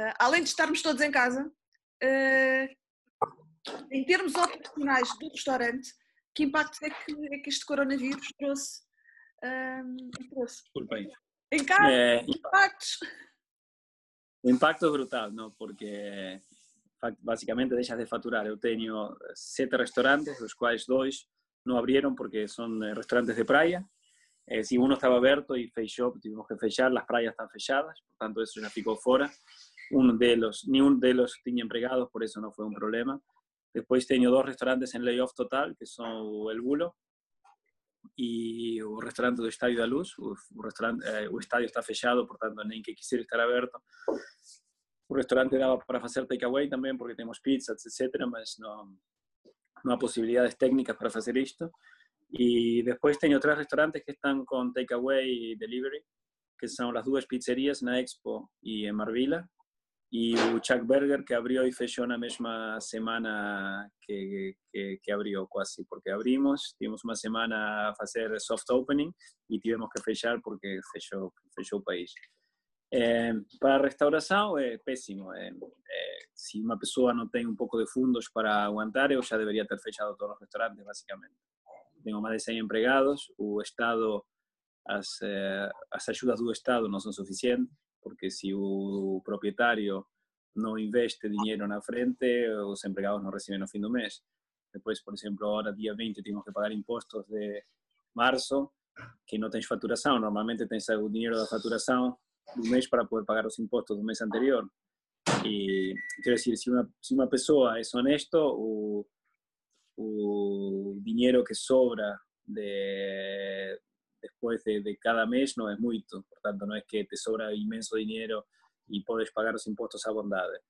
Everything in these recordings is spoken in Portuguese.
Uh, além de estarmos todos em casa, uh, em termos operacionais do restaurante, que impacto é que, é que este coronavírus trouxe? Uh, trouxe? Em casa, é, impactos. O impacto é brutal, não? Porque basicamente deixas de faturar. Eu tenho sete restaurantes, dos quais dois não abriram porque são eh, restaurantes de praia. Eh, si uno estaba abierto y fechó, tuvimos que fechar, las playas están fechadas, por tanto eso ya ficou fora. Um deles, nenhum deles tinha empregados, por isso não foi um problema. Depois tenho dois restaurantes em layoff total, que são o El Bulo e o restaurante do Estádio da Luz. O, restaurante, eh, o estádio está fechado, portanto, nem que quisera estar aberto. O restaurante dava para fazer takeaway também, porque temos pizzas, etc., mas não, não há possibilidades técnicas para fazer isto. E depois tenho três restaurantes que estão com takeaway e delivery, que são as duas pizzerias na Expo e em Marvila, e o Chuck Burger que abriu e fechou na mesma semana que, que, que, abriu porque abrimos, tivemos uma semana a fazer soft opening e tivemos que fechar porque fechou, fechou o país. É, para a restauração é péssimo. É, é, se uma pessoa não tem um pouco de fundos para aguentar, eu já deveria ter fechado todos os restaurantes, basicamente. Tenho mais de 100 empregados, o Estado, as, eh, as ajudas do Estado não são suficientes, porque se o proprietário não investe dinheiro na frente, os empregados não recebem no fim do mês. Depois, por exemplo, agora, dia 20, temos que pagar impostos de março, que não tens faturação. Normalmente tens o dinheiro da faturação do mês para poder pagar os impostos do mês anterior. E, quero dizer, se uma, se uma pessoa é honesto, o, o dinheiro que sobra de, después de, de, cada mes no es mucho, por tanto no es que te sobra inmenso dinero y podes pagar os impostos à bondade.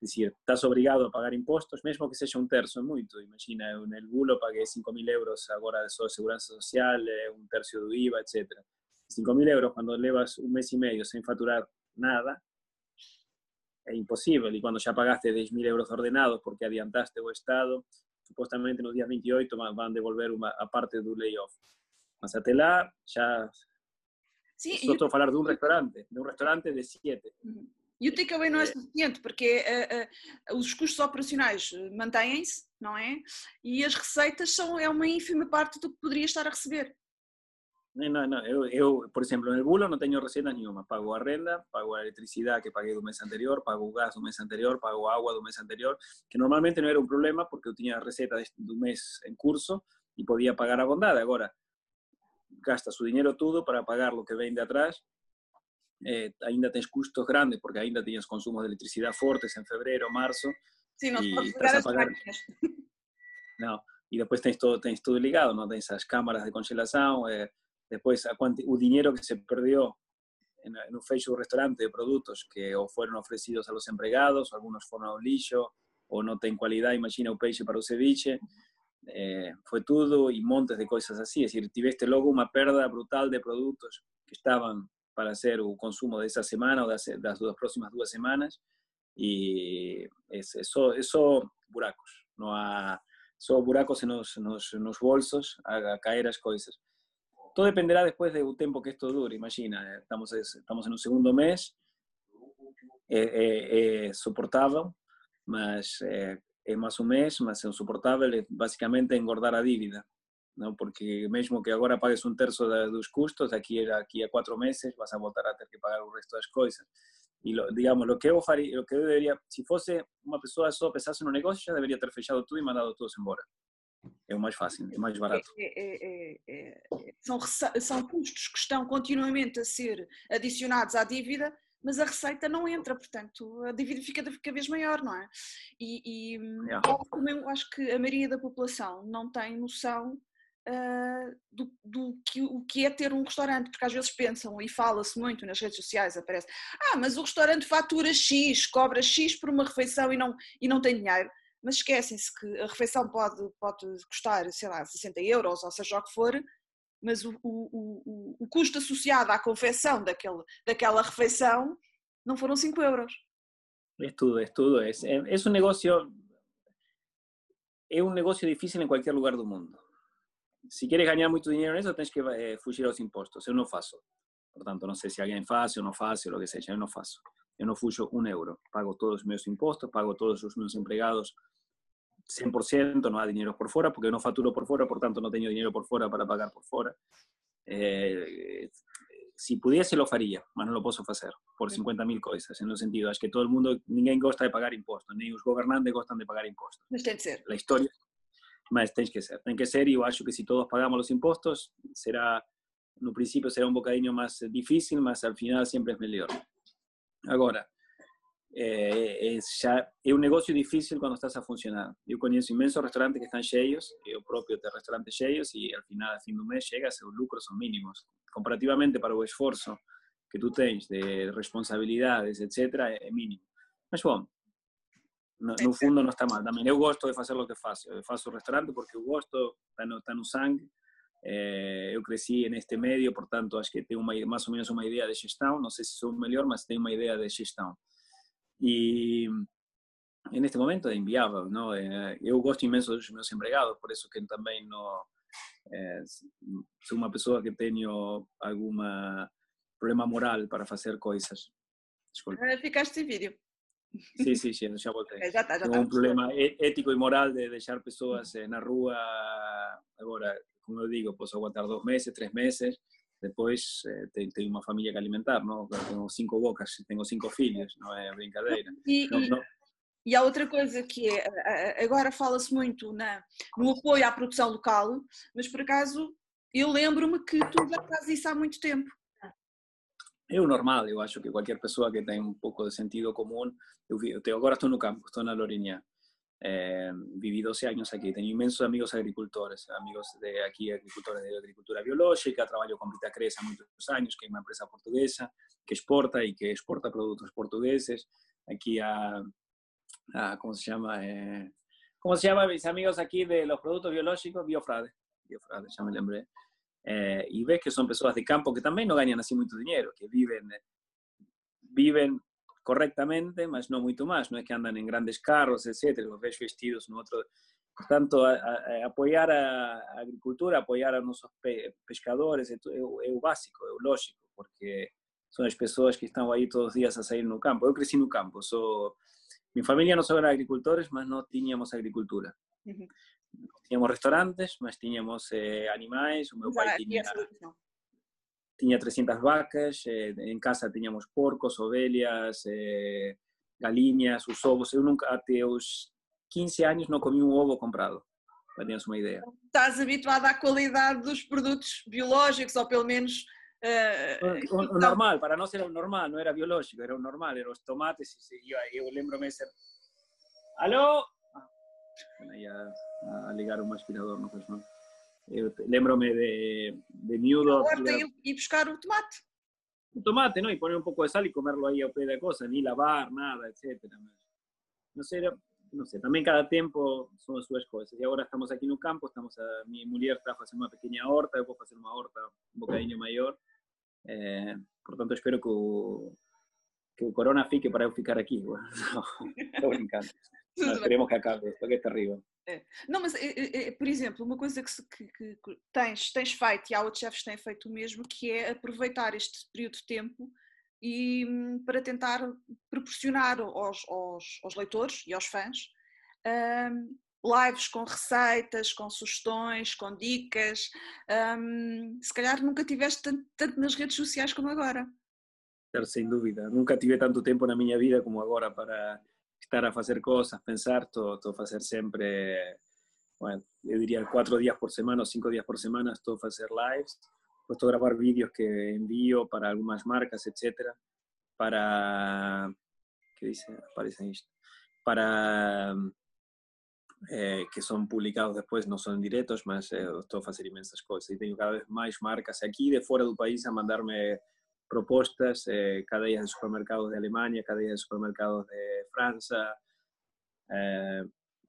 Es decir, estás obligado a pagar impostos, mesmo que seja um terço, é muito. Imagina, eu no bulo paguei 5 mil euros agora de só segurança social, eh, um terço do IVA, etc. 5 mil euros quando levas um mês e meio sem faturar nada, é impossível. E quando já pagaste 10 mil euros ordenados porque adiantaste o Estado, supostamente nos dias 28 vão devolver uma, a parte do layoff. Mas até lá, já. Sim, só estou a falar de um restaurante, de um restaurante de sete. E o takeaway não é, é suficiente, porque uh, uh, os custos operacionais mantêm-se, não é? E as receitas são é uma ínfima parte do que poderia estar a receber. Não, não, eu, eu, por exemplo, no Bulo não tenho receitas nenhuma. Pago a renda, pago a eletricidade que paguei do mês anterior, pago o gás do mês anterior, pago a água do mês anterior, que normalmente não era um problema porque eu tinha a receita do mês em curso e podia pagar a bondade. Agora, gasta su dinero todo para pagar lo que vem de atrás. Eh, ainda tens custos grandes, porque ainda tienes consumos de electricidad fuertes en febrero, marzo. Sim, não e estás a pagar. Não, e todo, ligado, não? tens as câmaras de congelação, eh, depois a que se perdeu no fecho do restaurante de productos que ou foram oferecidos a los empregados, alguns foram ao lixo, ou não tem qualidade, imagina o peixe para o ceviche eh, fue todo y montes de cosas así. Es decir, tiveste luego una pérdida brutal de productos que estaban para hacer un consumo de esa semana o de las dos próximas dos semanas y es, eso, eso buracos, no a, son buracos en los, bolsos a, caer las cosas. Todo dependerá después de un tiempo que esto dure, imagina, estamos, estamos en un segundo mes, eh soportado, mas é mais um mês, mas é insuportável, é basicamente engordar a dívida, não? porque mesmo que agora pagues um terço dos custos, daqui, aqui a quatro meses vas a voltar a ter que pagar o resto das coisas. E, digamos, lo que eu faria, lo que eu deveria, se fosse uma pessoa só pensasse no negócio, já deveria ter fechado tudo e mandado todos embora. É o mais fácil, é mais barato. É, é, é, são, são custos que estão continuamente a ser adicionados à dívida mas a receita não entra, portanto a dívida fica cada vez maior, não é? E, e yeah. eu acho que a maioria da população não tem noção uh, do, do, que, o que é ter um restaurante, porque às vezes pensam e fala-se muito nas redes sociais, aparece, ah, mas o restaurante fatura X, cobra X por uma refeição e não, e não tem dinheiro. Mas esquecem-se que a refeição pode, pode custar, sei lá, 60 euros, ou seja o que for, mas o, o, o, o custo associado à confecção daquele, daquela refeição não foram 5 euros. É tudo, é tudo. É, é, é um negócio é um negócio difícil em qualquer lugar do mundo. Se queres ganhar muito dinheiro nisso, tens que eh, fugir aos impostos. Eu não faço. Portanto, não sei se alguém faz ou não faz, ou o que seja, eu não faço. eu não fujo um euro. Pago todos os meus impostos, pago todos os meus empregados 100%, no há dinheiro por fora, porque eu não faturo por fora, portanto não tenho dinheiro por fora para pagar por fora. Eh, si pudiese lo faría, mas não lo posso fazer por 50 mil coisas, no sentido, acho que todo el mundo, ninguém gosta de pagar impostos, nem os governantes gostam de pagar impostos. Mas tem de ser. A história, mas tem que ser, tem que ser e eu acho que se todos pagamos os impostos, será, no princípio será um bocadinho mais difícil, mas al final sempre é melhor. Agora, é, é um negócio difícil quando estás a funcionar. Eu conheço imensos restaurantes que estão cheios, eu próprio tenho restaurantes cheios e al final, a fim do mês, chega, seus lucros são mínimos. Comparativamente para o esforço que tu tens de responsabilidades, etc., é mínimo. Mas, bom, no, no fundo não está mal. Também eu gosto de fazer o que faço. Eu faço restaurante porque eu gosto, está no, está no sangue. Eh, eu cresci neste meio, portanto, acho que tenho uma, mais ou menos uma ideia de gestão. Não sei se sou melhor, mas tenho uma ideia de gestão. E neste momento é inviável, não? Eh, eu gosto imenso dos meus empregados, por isso que também não é, sou uma pessoa que tenho alguma problema moral para fazer coisas. Desculpa. Ah, ficaste vídeo. Sim, sim, sim, já voltei. É, já está, já Tenho está. um problema ético e moral de deixar pessoas eh, na rua. Agora, como eu digo, posso aguentar dois meses, três meses. Depois eh, tenho uma família que alimentar, não? Tenho cinco bocas, tenho cinco filhos, não é brincadeira. E, Não, e- não, e há outra coisa que é, agora fala-se muito na, no apoio à produção local, mas por acaso eu lembro-me que tu já fazes isso há muito tempo. É o normal, eu acho que qualquer pessoa que tem um pouco de sentido comum, eu, vi, eu agora estou no campo, estou na Lourinhã, eh, vivi 12 anos aqui, tenho imensos amigos agricultores, amigos de aqui, agricultores de agricultura biológica, trabalho com Vitacres há muitos anos, que é uma empresa portuguesa que exporta e que exporta produtos portugueses, aqui a, a ¿cómo se llama? Eh, ¿Cómo se llama mis amigos aquí de los productos biológicos? Biofrade, Biofrade, ya me lembré. Eh, y ves que son personas de campo que también no ganan así mucho dinero, que viven, viven correctamente, mas no mucho más. No es que andan en grandes carros, etcétera, los ves vestidos no otro. Portanto, a, a, a apoiar a agricultura, apoiar a nuestros pe pescadores, es básico, es lógico, porque son las personas que están ahí todos los días a salir no campo. Yo crecí no campo, mi familia no solo era agricultores, mas no teníamos agricultura. Teníamos restaurantes, mas teníamos eh, animales, o meu pai tinha... tinha 300 vacas, eh, em casa tínhamos porcos, ovelhas, eh, galinhas, os ovos. Eu nunca, até os 15 anos, não comi um ovo comprado, para teres uma ideia. Estás habituado à qualidade dos produtos biológicos, ou pelo menos. eh, O, o- o normal, para nós era o normal, não era biológico, era o normal, eram os tomates e ia, eu lembro-me ser... Alô? Ah, a ligar um aspirador, não faz mal. Eu te- lembro-me de, de miúdo... e, e buscar o tomate. un tomate, ¿no? Y poner un poco de sal y comerlo ahí a pie de cosas, ni lavar, nada, etcétera. No sé, era- no sé, también cada tiempo son sus cosas. Y ahora estamos aquí en un campo, estamos a, mi mujer está haciendo una pequeña horta, eu vou fazer uma horta un bocadinho maior. Eh, portanto, espero que o, que o corona fique para eu ficar aqui. Estou brincando. Bem. esperemos que acabe, porque é terrível. Não, mas, eh, eh, por exemplo, uma coisa que, se- que- que- tens, tens feito, e há outros chefes que têm feito o mesmo, que é aproveitar este período de tempo e hum, para tentar proporcionar aos, aos, aos leitores e aos fãs hum, lives com receitas, com sugestões, com dicas. hum, se calhar nunca tiveste tanto, tanto nas redes sociais como agora. Sem dúvida. Nunca tive tanto tempo na minha vida como agora para estar a hacer cosas, pensar, todo, todo hacer siempre, bueno, yo diría cuatro días por semana o cinco días por semana, todo hacer lives, puesto grabar vídeos que envío para algunas marcas, etcétera, para, ¿qué dice? Aparece en Instagram. Para, eh, que son publicados después, no son directos, mas eh, todo hacer inmensas cosas. Y tengo cada vez más marcas aquí de fuera del país a mandarme propostas, eh, cadeias de supermercados de Alemanha, cadeias de supermercados de França, eh,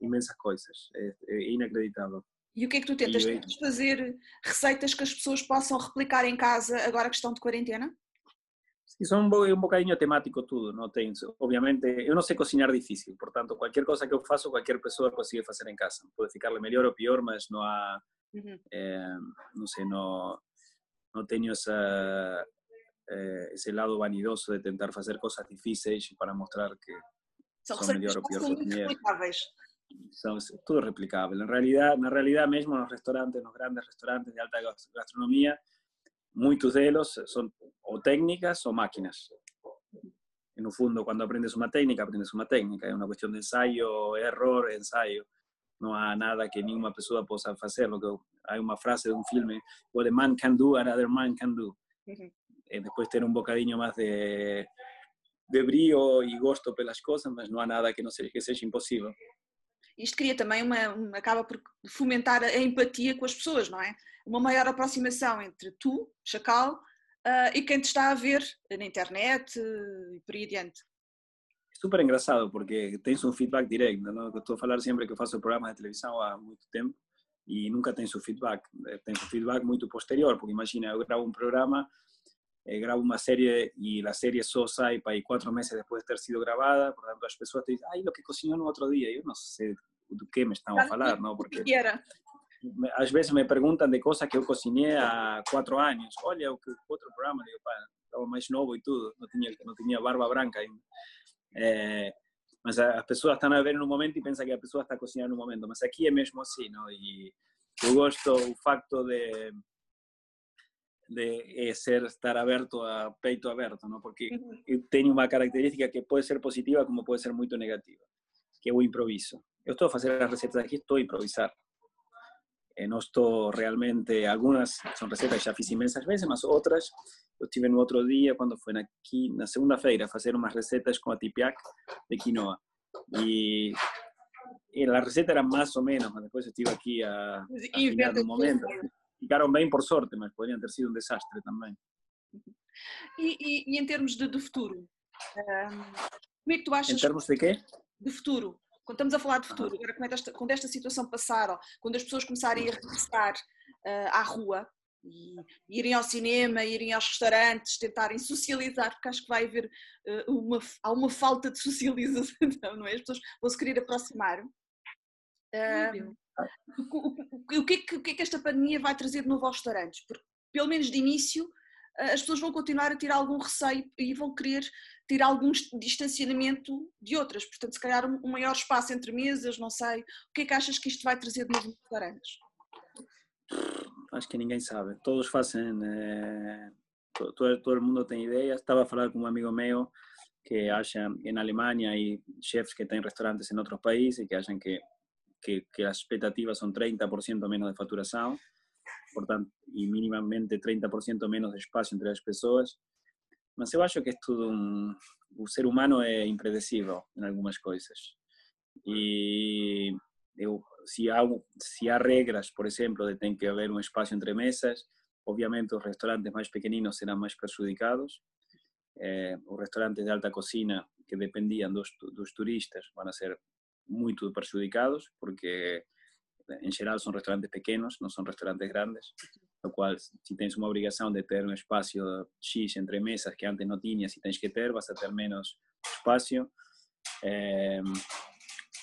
imensas coisas. É, é inacreditável. E o que é que tu tentas? E Tentas fazer receitas que as pessoas possam replicar em casa agora que estão de quarentena? Sí, son un, bo- un bocadinho temático tudo, não tem, obviamente, eu não sei cozinhar difícil, portanto, qualquer coisa que eu faço, qualquer pessoa consegue fazer em casa. Pode ficarle melhor ou pior, mas não há, Uhum. eh, não sei, não, não tenho essa, eh, ese lado vanidoso de tentar fazer coisas difíceis para mostrar que são, são melhor ou pior são replicáveis. São tudo replicável. Na realidade, na restaurantes, nos grandes restaurantes de alta gastronomia, muitos deles são ou técnicas ou máquinas. E no fundo, quando aprendes uma técnica, aprendes uma técnica. É uma questão de ensaio, erro, ensaio. Não há nada que nenhuma pessoa possa fazer. Há uma frase de um filme: What a man can do, another man can do. Eh, después tener un bocadillo más de, de brío e gosto pelas coisas, mas não há nada que não seja, que seja impossível. Isto cria também uma, uma, acaba por fomentar a empatia com as pessoas, não é? Uma maior aproximação entre tu, Chacal, uh, e quem te está a ver na internet uh, e por aí adiante. É super engraçado porque tens um feedback direto, não? Eu estou a falar sempre que eu faço programas de televisão há muito tempo e nunca tens o feedback, tens o feedback muito posterior, porque imagina, eu gravo um programa eh, grabo una serie y la serie solo sale para cuatro meses después de ter sido grabada, por tanto las personas te dicen, ay, lo que cocinó no otro día, yo no sé de qué me están a hablar, ¿no? Porque a veces me preguntan de cosas que yo cociné a cuatro años, olha, otro programa, digo, estaba más nuevo y todo, no tenía, no tenía barba branca ainda. Eh, mas as pessoas estão a ver num momento e pensam que a pessoa está cozinhando num momento, mas aqui é mesmo assim, não? E eu gosto o facto de de eh, ser estar abierto a peito abierto, ¿no? porque tiene una característica que puede ser positiva como puede ser muy negativa, que es improviso. Yo estoy a hacer las recetas aquí, estoy a improvisar. Eh, no estoy realmente, algunas son recetas que ya hice inmensas veces, más otras, yo estuve en otro día cuando fue aquí, en la segunda feira, a hacer unas recetas con atipiac de quinoa. Y, y la receta era más o menos, después estuve aquí a, a un momento ficaram bem por sorte, mas poderiam ter sido um desastre também. E, e, e em termos de, de futuro, um, como é que tu achas? Em termos de quê? De futuro. Quando estamos a falar de futuro, agora quando esta, quando esta situação passar, quando as pessoas começarem a regressar uh, à rua, e irem ao cinema, irem aos restaurantes, tentarem socializar, porque acho que vai haver uh, uma, há uma falta de socialização, não é? As pessoas vão se querer aproximar. Uh, o que, é que, que é que esta pandemia vai trazer de novo aos restaurantes? Porque, pelo menos de início, eh, as pessoas vão continuar a ter algum receio e vão querer ter algum distanciamento de outras. Portanto, se calhar um maior espaço entre mesas, não sei. O que é que achas que isto vai trazer de novo aos restaurantes? Acho que ninguém sabe. Todos fazem. Eh, todo, todo mundo tem ideias. Estava a falar com um amigo meu que acha em Alemanha e chefes que têm restaurantes em outros países que acham que que, las expectativas son 30% menos de facturación, por tanto, y mínimamente 30% menos de espacio entre las personas. Mas eu acho que es todo un o ser humano es impredecible en algunas cosas. Y si si hay regras, por ejemplo, de tener que haber un espacio entre mesas, obviamente los restaurantes más pequeñinos serán más perjudicados. Eh, los restaurantes de alta cocina que dependían de los turistas a ser muy perjudicados porque en general son restaurantes pequeños, no son restaurantes grandes, lo cual si tienes una obligación de tener un espacio X entre mesas que antes no tenías y tienes que tener, vas a tener menos espacio, em,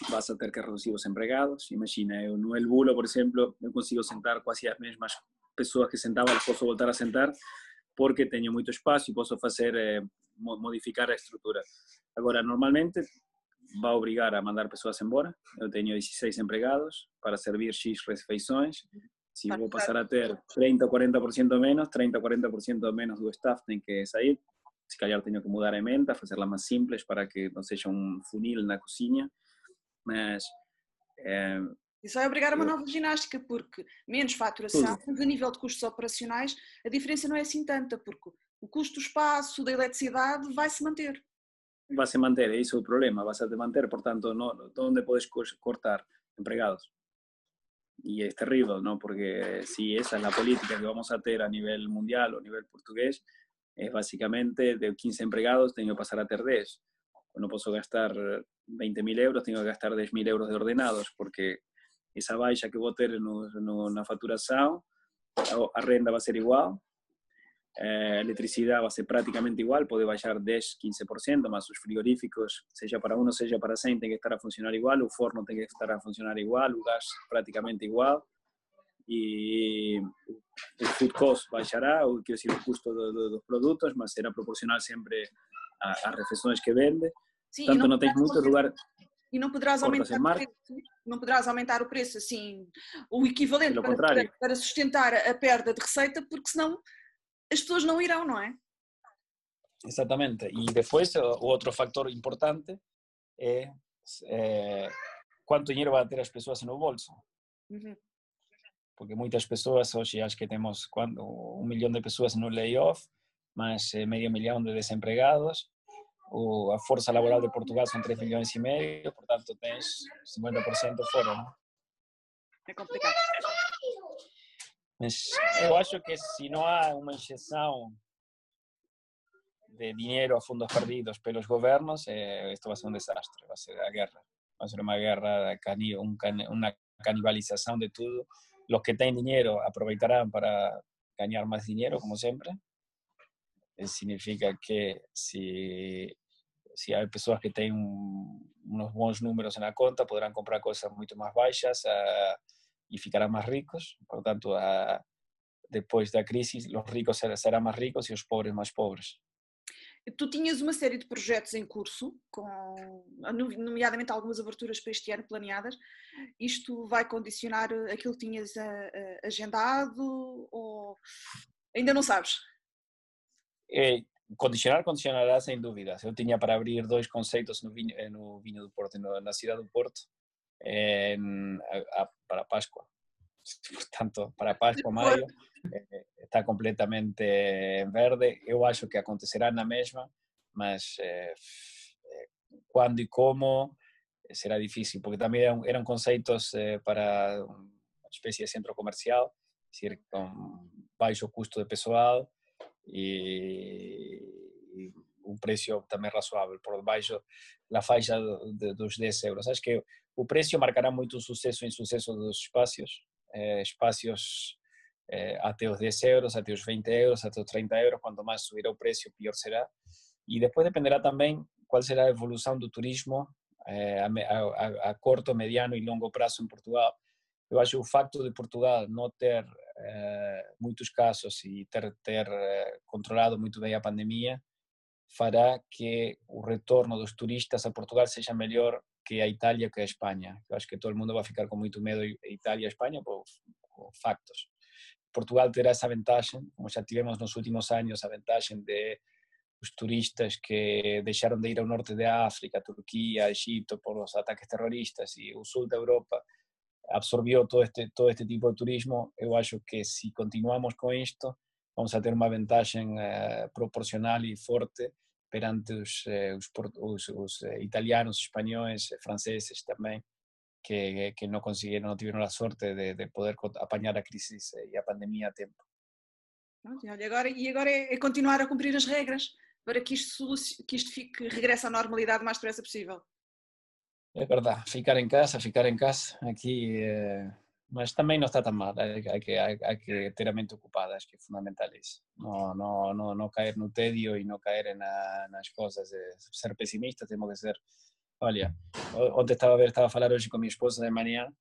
vas a tener que reducir los empleados. Imagina, en el bulo, por ejemplo, no consigo sentar casi las mismas personas que sentaban, las puedo volver a sentar porque tengo mucho espacio y puedo hacer, eh, modificar la estructura. Ahora, normalmente va a obrigar a mandar pessoas embora. Eu tenho 16 empregados para servir X refeições. Se vou passar a ter 30 ou 40% menos, 30 ou 40% menos do staff tem que sair. Se calhar tenho que mudar a emenda, fazê-la mais simples para que não seja um funil na cozinha. Mas. É, isso vai obrigar a uma nova ginástica, porque menos faturação, a nível de custos operacionais, a diferença não é assim tanta, porque o custo do espaço, da eletricidade, vai se manter vas a mantener, ese es el problema, vas a mantener, por tanto, no, ¿dónde puedes cortar empleados? Y es terrible, ¿no? Porque si esa es la política que vamos a tener a nivel mundial o a nivel portugués, es básicamente de 15 empleados tengo que pasar a tener 10. No puedo gastar 20.000 euros, tengo que gastar 10.000 euros de ordenados, porque esa baixa que voy a tener en una facturación, a renda va a ser igual, eh, electricidad va a ser prácticamente igual, puede bajar 10-15%, más sus frigoríficos, sea para uno, sea para 100, tiene que estar a funcionar igual, el forno tiene que estar a funcionar igual, el gas prácticamente igual. e o food cost baixará, ou quer dizer, o custo do, do, dos produtos, mas será proporcional sempre às refeições que vende. Sim, Tanto não, não muito lugar. E não poderás aumentar o preço, não poderás aumentar o preço assim, o equivalente para, para, sustentar a perda de receita, porque senão as pessoas não irão, não é? Exatamente. E depois, o outro fator importante é, é quanto dinheiro vai ter as pessoas no bolso. Uhum. Porque muitas pessoas, hoje acho que temos quando, um milhão de pessoas no layoff, mais meio milhão de desempregados, o, a força laboral de Portugal são 3 milhões e meio, portanto tens 50% fora, não? É complicado. Mas eu acho que se não há uma injeção de dinheiro a fundos perdidos pelos governos, eh, esto va a ser un desastre, va a ser la guerra, va a ser una guerra, cani un can una canibalización de todo. Los que tienen dinero aprovecharán para ganar más dinero, como siempre. Eh, significa que si, hay personas que tienen unos buenos números en la cuenta, podrán comprar cosas mucho más bajas. Ah, e ficarão mais ricos. Portanto, uh, depois da crise, os ricos serão mais ricos e os pobres mais pobres. Tu tinhas uma série de projetos em curso, com, nomeadamente algumas aberturas para este ano planeadas. Isto vai condicionar aquilo que tinhas agendado ou ainda não sabes? É, condicionar, condicionará sem dúvida. Eu tinha para abrir dois conceitos no vinho, eh, no vinho do Porto, na cidade do Porto, en, a, a, para Páscoa. Portanto, para Páscoa, maio, eh, está completamente verde. Eu acho que acontecerá na mesma, mas eh, quando e como será difícil, porque também eram, eram conceitos para uma espécie de centro comercial, decir, com baixo custo de pessoal e, e um preço também razoável, por baixo da faixa de, dos 10 euros. Acho que o preço marcará muito o sucesso e insucesso dos espaços, eh, espaços eh, até os 10 euros, até os 20 euros, até os 30 euros, quanto mais subirá o preço, pior será. E depois dependerá também qual será a evolução do turismo eh, a, a, a, curto, mediano e longo prazo em Portugal. Eu acho que o facto de Portugal não ter muitos casos e ter, ter controlado muito bem a pandemia fará que o retorno dos turistas a Portugal seja melhor que a Itália que a Espanha. Eu acho que todo mundo vai ficar com muito medo de Itália e Espanha por, por factos. Portugal terá essa vantagem, como já tivemos nos últimos anos, a vantagem de os turistas que deixaram de ir ao norte da África, Turquia, Egipto por os ataques terroristas e o sul da Europa absorbió todo este, todo este tipo de turismo, yo acho que si continuamos con esto, vamos a tener una ventaja eh, proporcional y fuerte perante los, eh, eh, italianos, españoles, franceses también, que, que no consiguieron, no tuvieron la suerte de, de poder apañar a crisis y a pandemia a tiempo. E agora, e agora é, continuar a cumprir as regras para que isto, que isto fique, regresse à normalidade o mais depressa possível. É verdade, ficar em casa, ficar em casa, aqui, eh, mas também não está tão mal, há que, há, que ter a mente ocupada, acho que é fundamental isso, não, não, não, não cair no tédio e não cair na, nas coisas, ser pessimista, temos que ser, olha, ontem estava a ver, estava a falar hoje com minha esposa de manhã,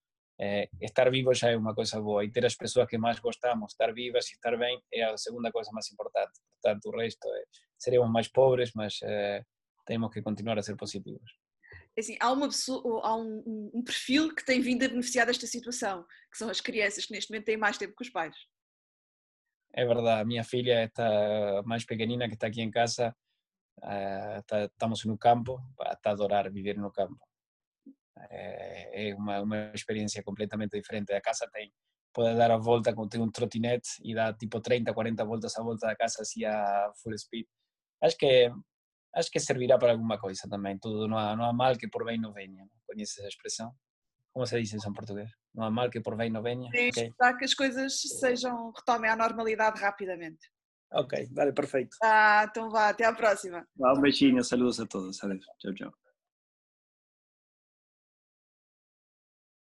eh, estar vivo já é uma coisa boa e ter as pessoas que mais gostamos, estar vivas e estar bem é a segunda coisa mais importante, portanto o resto é, seremos mais pobres, mas eh, temos que continuar a ser positivos. É assim, há, uma pessoa, há um, um, perfil que tem vindo a beneficiar desta situação, que são as crianças que neste momento têm mais tempo que os pais. É verdade, a minha filha está mais pequenina que está aqui em casa, uh, tá, estamos no campo, está a adorar viver no campo. É, é uma, uma experiência completamente diferente. A casa tem, pode dar a volta, tem um trotinete e dá tipo 30, 40 voltas à volta da casa assim a full speed. Acho que acho que servirá para alguma coisa também. Tudo não há, não há mal que por bem não venha. Conheces essa expressão? Como se diz em português? Não há mal que por bem não venha? Sim, okay. para que as coisas sejam, retomem à normalidade rapidamente. Ok, vale, perfeito. Ah, então vá, até à próxima. Um beijinho, saludos a todos. Adeus. Tchau, tchau.